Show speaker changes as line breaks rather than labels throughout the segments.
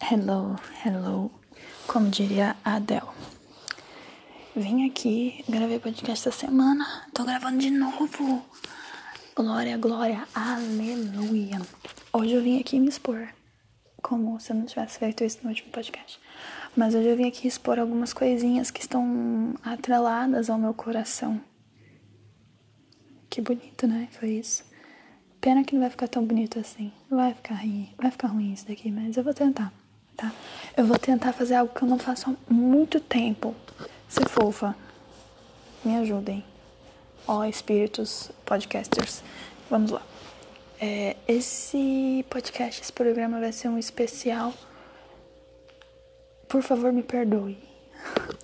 Hello, hello, como diria a Adele. Vim aqui, gravei podcast essa semana, tô gravando de novo. Glória, glória, aleluia. Hoje eu vim aqui me expor, como se eu não tivesse feito isso no último podcast. Mas hoje eu vim aqui expor algumas coisinhas que estão atreladas ao meu coração. Que bonito, né? Foi isso. Pena que não vai ficar tão bonito assim. Vai ficar vai ficar ruim isso daqui, mas eu vou tentar, tá? Eu vou tentar fazer algo que eu não faço há muito tempo. Ser fofa. Me ajudem. Ó, espíritos podcasters. Vamos lá. É, esse podcast, esse programa vai ser um especial. Por favor, me perdoe.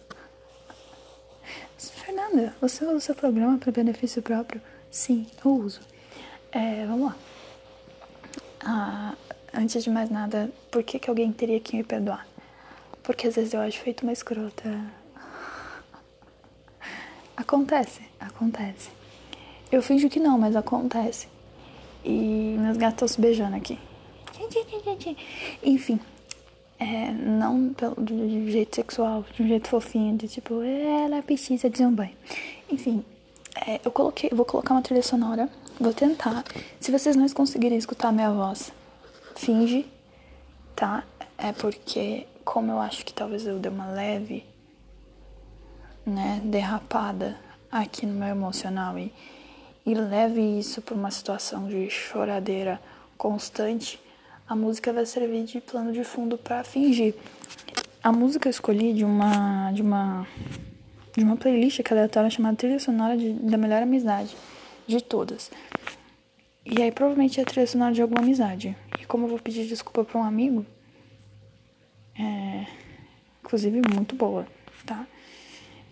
Fernanda, você usa o seu programa para benefício próprio? Sim, eu uso. É, vamos lá. Ah, antes de mais nada, por que, que alguém teria que me perdoar? Porque às vezes eu acho feito uma escrota. Acontece, acontece. Eu finjo que não, mas acontece. E meus gatos estão se beijando aqui. Enfim, é, não pelo, de jeito sexual, de um jeito fofinho, de tipo, ela precisa de um. Enfim, é, eu coloquei, vou colocar uma trilha sonora, vou tentar. Se vocês não conseguirem escutar minha voz, finge, tá? É porque, como eu acho que talvez eu dê uma leve, né, derrapada aqui no meu emocional e, e leve isso para uma situação de choradeira constante, a música vai servir de plano de fundo para fingir. A música eu escolhi de uma de uma de uma playlist que é aleatória chamada Trilha Sonora de, da Melhor Amizade de todas. E aí provavelmente é a trilha sonora de alguma amizade. E como eu vou pedir desculpa para um amigo, é inclusive muito boa, tá?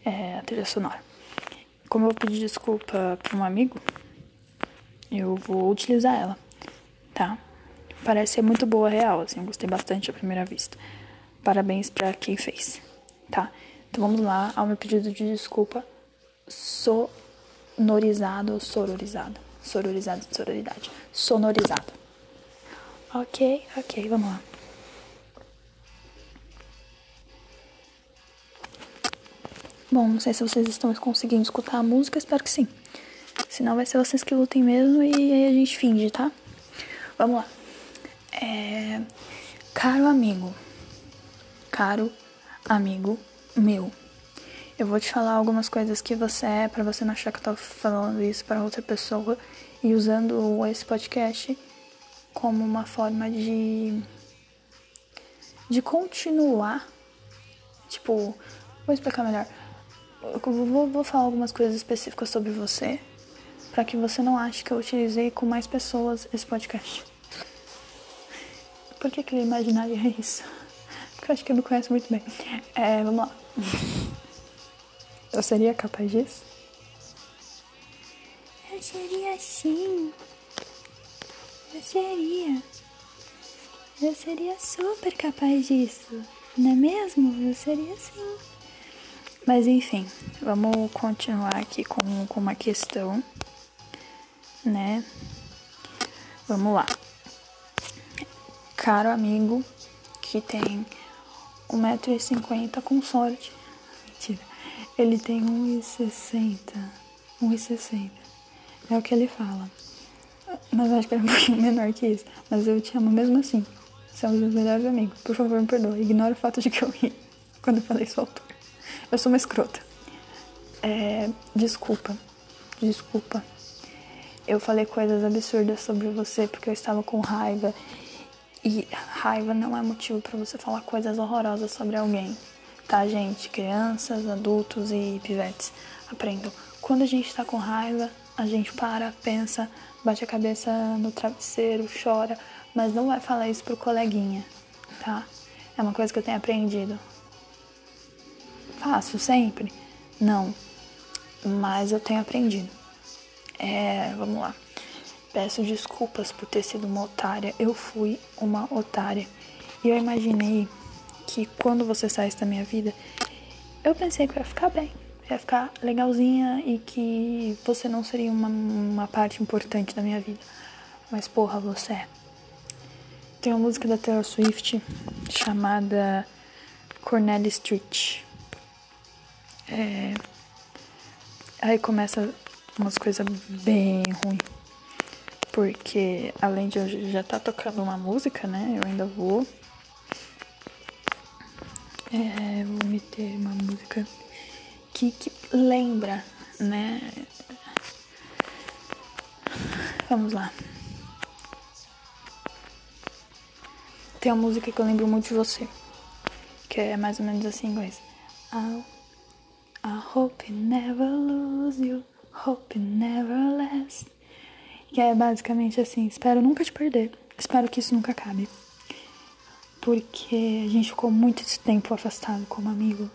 É a trilha sonora. Como eu vou pedir desculpa para um amigo, eu vou utilizar ela, tá? Parece ser muito boa real, assim, eu gostei bastante à primeira vista. Parabéns para quem fez, tá? Então vamos lá ao meu pedido de desculpa sonorizado ou sororizado. Sororizado, sororidade. Sonorizado. Ok, ok, vamos lá. Bom, não sei se vocês estão conseguindo escutar a música, espero que sim. Senão vai ser vocês que lutem mesmo e aí a gente finge, tá? Vamos lá. É... Caro amigo, caro amigo meu, eu vou te falar algumas coisas que você é, para você não achar que eu tô falando isso para outra pessoa e usando esse podcast como uma forma de de continuar. Tipo, vou explicar melhor. Eu vou, vou falar algumas coisas específicas sobre você, para que você não ache que eu utilizei com mais pessoas esse podcast. Por que, que ele imaginaria isso? Porque eu acho que ele não conhece muito bem. É, vamos lá. Eu seria capaz disso?
Eu seria sim. Seria. Eu seria super capaz disso. Não é mesmo? Eu seria sim.
Mas enfim, vamos continuar aqui com, com uma questão, né? Vamos lá. Caro amigo que tem 1,50m com sorte. Mentira. Ele tem 1,60. 1,60. É o que ele fala. Mas eu acho que é um pouquinho menor que isso. Mas eu te amo mesmo assim. Somos meus melhores amigos. Por favor, me perdoe. Ignora o fato de que eu ri quando eu falei sua altura. Eu sou uma escrota. É, desculpa. Desculpa. Eu falei coisas absurdas sobre você porque eu estava com raiva. E raiva não é motivo para você falar coisas horrorosas sobre alguém. Tá, gente? Crianças, adultos e pivetes. Aprendam. Quando a gente tá com raiva, a gente para, pensa, bate a cabeça no travesseiro, chora, mas não vai falar isso pro coleguinha, tá? É uma coisa que eu tenho aprendido. Faço sempre? Não. Mas eu tenho aprendido. É, vamos lá. Peço desculpas por ter sido uma otária. Eu fui uma otária. E eu imaginei que quando você saísse da minha vida, eu pensei que ia ficar bem. Ia ficar legalzinha e que você não seria uma, uma parte importante da minha vida. Mas porra, você é. Tem uma música da Taylor Swift chamada Cornelia Street. É... Aí começa umas coisas bem ruins. Porque além de eu já estar tá tocando uma música, né? Eu ainda vou. É, vou meter uma música que, que lembra, né? Vamos lá. Tem uma música que eu lembro muito de você. Que é mais ou menos assim em inglês. I, I hope you never lose you. Hope you never last. Que é basicamente assim: espero nunca te perder. Espero que isso nunca acabe. Porque a gente ficou muito tempo afastado como amigo.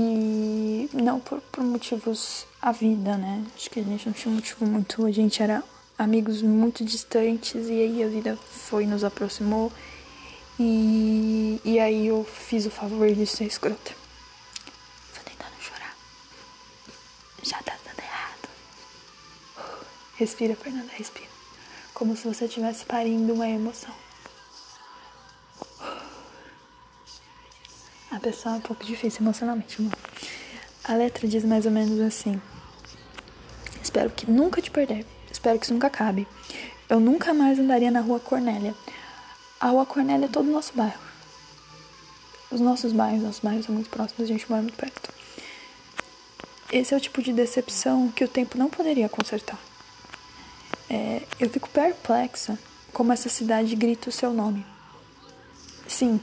E não por, por motivos a vida, né? Acho que a gente não tinha motivo muito. A gente era amigos muito distantes e aí a vida foi nos aproximou. E, e aí eu fiz o favor de ser escrota. Tô tentando chorar. Já tá dando errado. Respira, Fernanda, respira. Como se você estivesse parindo uma emoção. A pessoa é um pouco difícil emocionalmente, mano. A letra diz mais ou menos assim: Espero que nunca te perder. Espero que isso nunca acabe. Eu nunca mais andaria na rua Cornélia. A rua Cornélia é todo o nosso bairro. Os nossos bairros, nossos bairros são muito próximos, a gente mora muito perto. Esse é o tipo de decepção que o tempo não poderia consertar. É, eu fico perplexa como essa cidade grita o seu nome. Sim,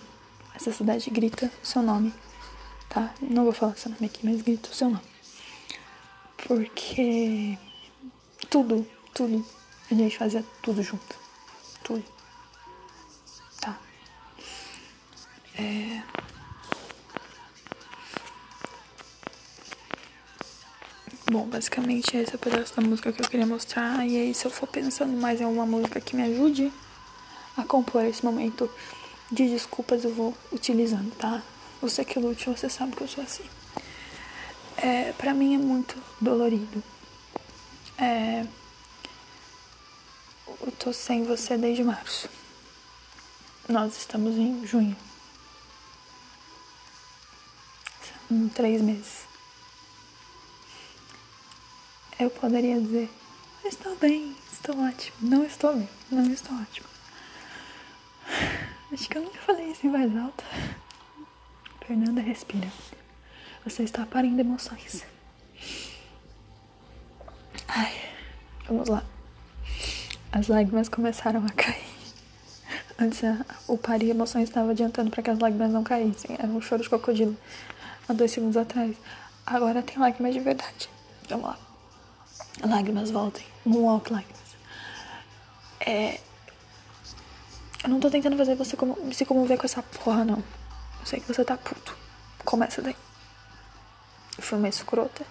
essa cidade grita o seu nome, tá? Não vou falar seu nome aqui, mas grita o seu nome. Porque tudo, tudo, a gente fazia tudo junto. Tudo. Tá. É... Bom, basicamente esse é o pedaço da música que eu queria mostrar. E aí, se eu for pensando mais em alguma música que me ajude a compor esse momento de desculpas eu vou utilizando, tá? Você que lute, você sabe que eu sou assim. É, pra mim é muito dolorido. É, eu tô sem você desde março. Nós estamos em junho. São três meses. Eu poderia dizer, estou bem, estou ótimo. Não estou bem, não estou ótimo. Acho que eu nunca falei isso em voz alta. Fernanda, respira. Você está parindo emoções. Ai, vamos lá. As lágrimas começaram a cair. Antes o parir emoções estava adiantando para que as lágrimas não caíssem. Era um choro de crocodilo há dois segundos atrás. Agora tem lágrimas de verdade. Vamos lá. Lágrimas voltem. Moonwalk lágrimas. É, eu não tô tentando fazer você como, se comover com essa porra, não. Eu sei que você tá puto. Começa daí. Eu fui uma escrota.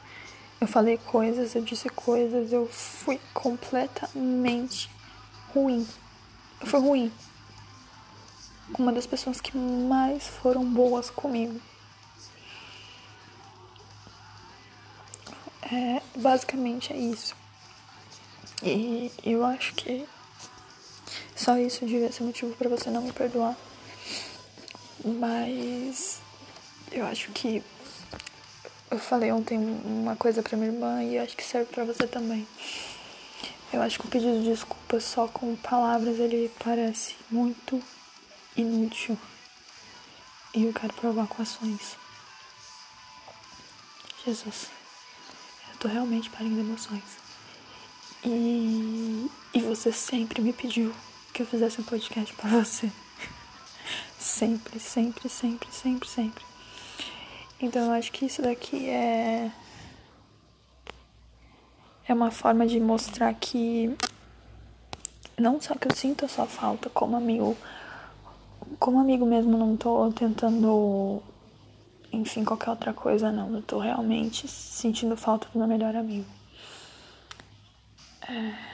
Eu falei coisas, eu disse coisas, eu fui completamente ruim. Eu fui ruim. Uma das pessoas que mais foram boas comigo. É, basicamente é isso. E eu acho que só isso devia ser motivo para você não me perdoar. Mas eu acho que eu falei ontem uma coisa pra minha irmã e acho que serve para você também. Eu acho que o pedido de desculpa só com palavras ele parece muito inútil. E eu quero provar com ações. Jesus, eu tô realmente parindo emoções. E, e você sempre me pediu que eu fizesse um podcast para você. sempre, sempre, sempre, sempre, sempre. Então eu acho que isso daqui é é uma forma de mostrar que não só que eu sinto a sua falta como amigo, como amigo mesmo, não tô tentando, enfim, qualquer outra coisa, não. Eu tô realmente sentindo falta do meu melhor amigo. É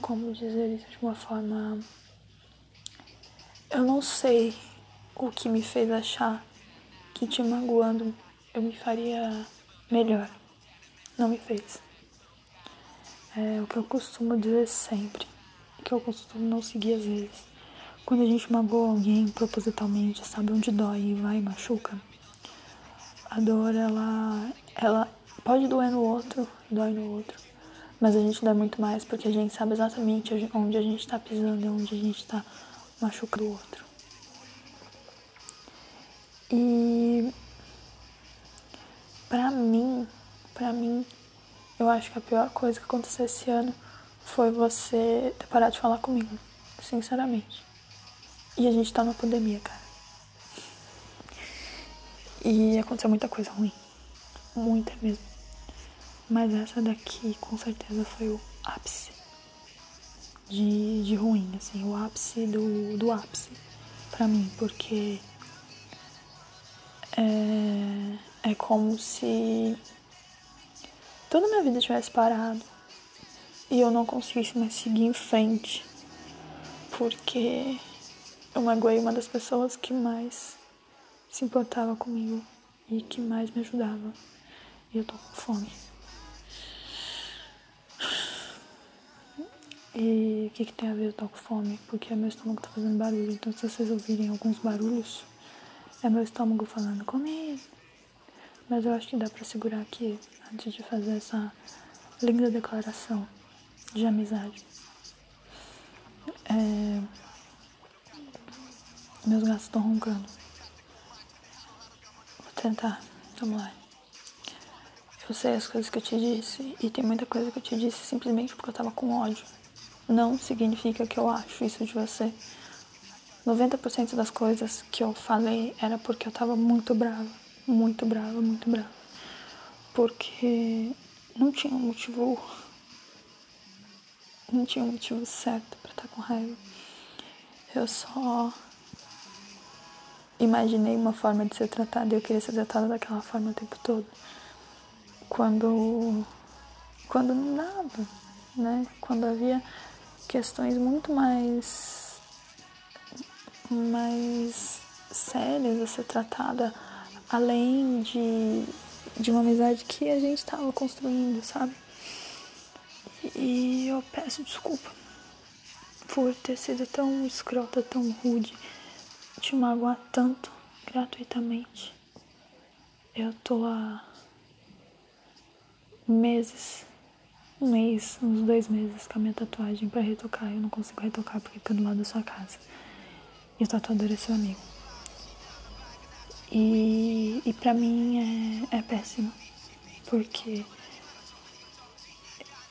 como dizer isso de uma forma. Eu não sei o que me fez achar que te magoando eu me faria melhor. Não me fez. É o que eu costumo dizer sempre. Que eu costumo não seguir às vezes. quando a gente magoa alguém propositalmente, sabe onde dói e vai machuca. A dor, ela, ela pode doer no outro, dói no outro. Mas a gente dá muito mais porque a gente sabe exatamente onde a gente tá pisando e onde a gente tá machucando o outro. E pra mim, pra mim, eu acho que a pior coisa que aconteceu esse ano foi você ter parado de falar comigo, sinceramente. E a gente tá na pandemia, cara. E aconteceu muita coisa ruim. Muita mesmo. Mas essa daqui com certeza foi o ápice de, de ruim, assim, o ápice do, do ápice pra mim, porque é, é como se toda a minha vida tivesse parado e eu não conseguisse mais seguir em frente, porque eu magoei uma das pessoas que mais se importava comigo e que mais me ajudava. E eu tô com fome. E o que, que tem a ver eu tô com fome? Porque meu estômago tá fazendo barulho. Então se vocês ouvirem alguns barulhos, é meu estômago falando comigo. Mas eu acho que dá pra segurar aqui antes de fazer essa linda declaração de amizade. É... Meus gatos estão roncando. Vou tentar. Vamos lá. Eu sei as coisas que eu te disse e tem muita coisa que eu te disse simplesmente porque eu tava com ódio. Não significa que eu acho isso de você. 90% das coisas que eu falei era porque eu tava muito brava. Muito brava, muito brava. Porque não tinha um motivo. Não tinha um motivo certo pra estar com raiva. Eu só imaginei uma forma de ser tratada e eu queria ser tratada daquela forma o tempo todo. Quando. Quando não dava, né? Quando havia questões muito mais. mais sérias a ser tratada, além de, de uma amizade que a gente estava construindo, sabe? E eu peço desculpa por ter sido tão escrota, tão rude te magoar tanto gratuitamente. Eu tô há meses, um mês, uns dois meses com a minha tatuagem para retocar. Eu não consigo retocar porque fica do lado da sua casa. E o tatuador é seu amigo. E, e pra mim é, é péssimo. Porque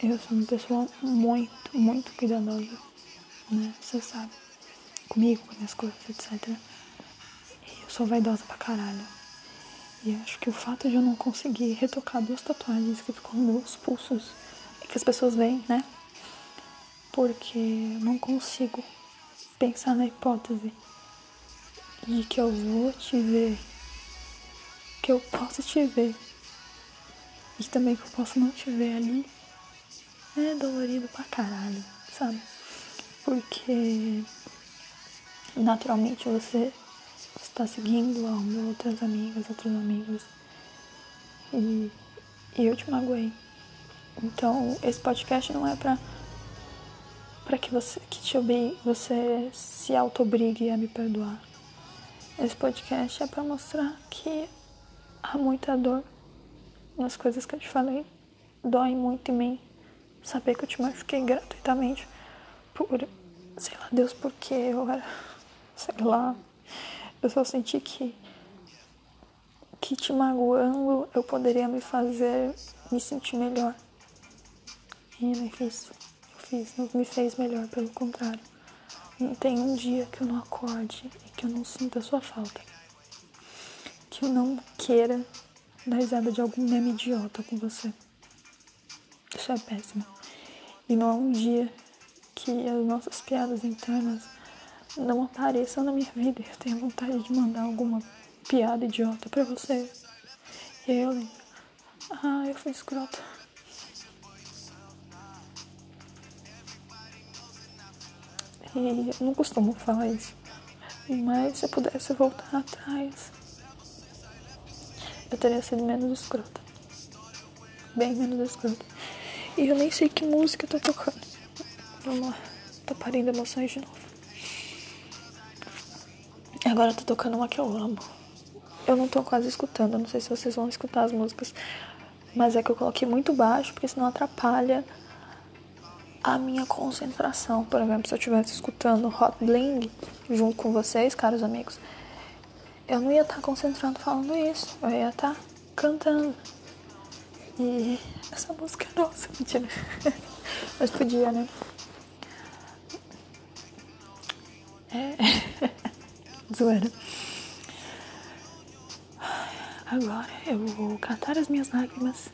eu sou uma pessoa muito, muito cuidadosa, né? Você sabe comigo, com minhas coisas, etc. E eu sou vaidosa pra caralho. E acho que o fato de eu não conseguir retocar duas tatuagens que ficam nos pulsos que as pessoas veem, né? Porque eu não consigo pensar na hipótese de que eu vou te ver, que eu posso te ver e também que eu posso não te ver ali. É dolorido pra caralho, sabe? Porque naturalmente você está seguindo outras amigas, outros amigos. E, e eu te magoei. Então, esse podcast não é pra, pra que você que te obrigue, você se auto-obrigue a me perdoar. Esse podcast é pra mostrar que há muita dor nas coisas que eu te falei. Dói muito em mim saber que eu te machuquei gratuitamente por, sei lá, Deus, porque eu era sei lá. Eu só senti que que te magoando eu poderia me fazer me sentir melhor. E fiz. Eu fiz, não me fez melhor, pelo contrário. Não tem um dia que eu não acorde e que eu não sinta a sua falta. Que eu não queira dar risada de algum meme idiota com você. Isso é péssimo. E não há um dia que as nossas piadas internas não apareçam na minha vida. Eu tenho vontade de mandar alguma piada idiota pra você. E aí eu lembro. Ah, eu fui escrota. E eu não costumo falar isso. Mas se eu pudesse voltar atrás, eu teria sido menos escrota. Bem menos escrota. E eu nem sei que música eu tô tocando. Vamos lá. Tô parindo emoções de novo. agora eu tô tocando uma que eu amo. Eu não tô quase escutando, não sei se vocês vão escutar as músicas, mas é que eu coloquei muito baixo, porque senão atrapalha a minha concentração. Por exemplo, se eu estivesse escutando Hot Bling junto com vocês, caros amigos, eu não ia estar tá concentrando falando isso, eu ia estar tá cantando. E essa música é nossa, mentira. Mas podia, né? É. Zoeira. Agora eu vou catar as minhas lágrimas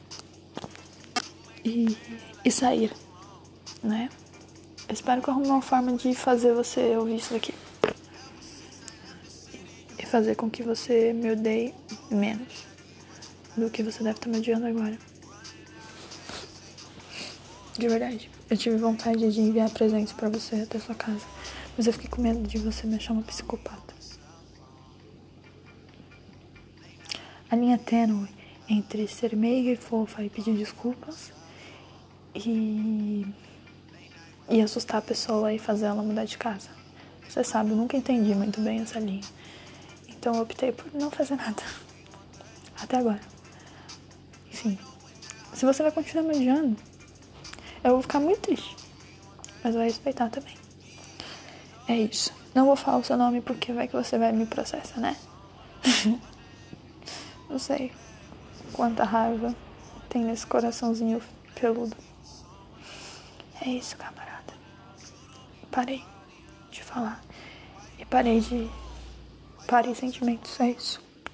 e, e sair, né? Eu espero que eu arrume uma forma de fazer você ouvir isso daqui. E fazer com que você me odeie menos do que você deve estar me odiando agora. De verdade. Eu tive vontade de enviar presentes para você até sua casa. Mas eu fiquei com medo de você me achar uma psicopata. a linha tênue entre ser meiga e fofa e pedir desculpas e, e assustar a pessoa e fazer ela mudar de casa. Você sabe, eu nunca entendi muito bem essa linha. Então eu optei por não fazer nada. Até agora. Enfim, se você vai continuar me odiando, eu vou ficar muito triste. Mas vou respeitar também. É isso. Não vou falar o seu nome porque vai que você vai me processar, né? Não sei quanta raiva tem nesse coraçãozinho peludo. É isso, camarada. Parei de falar. E parei de. Parei sentimentos, é isso.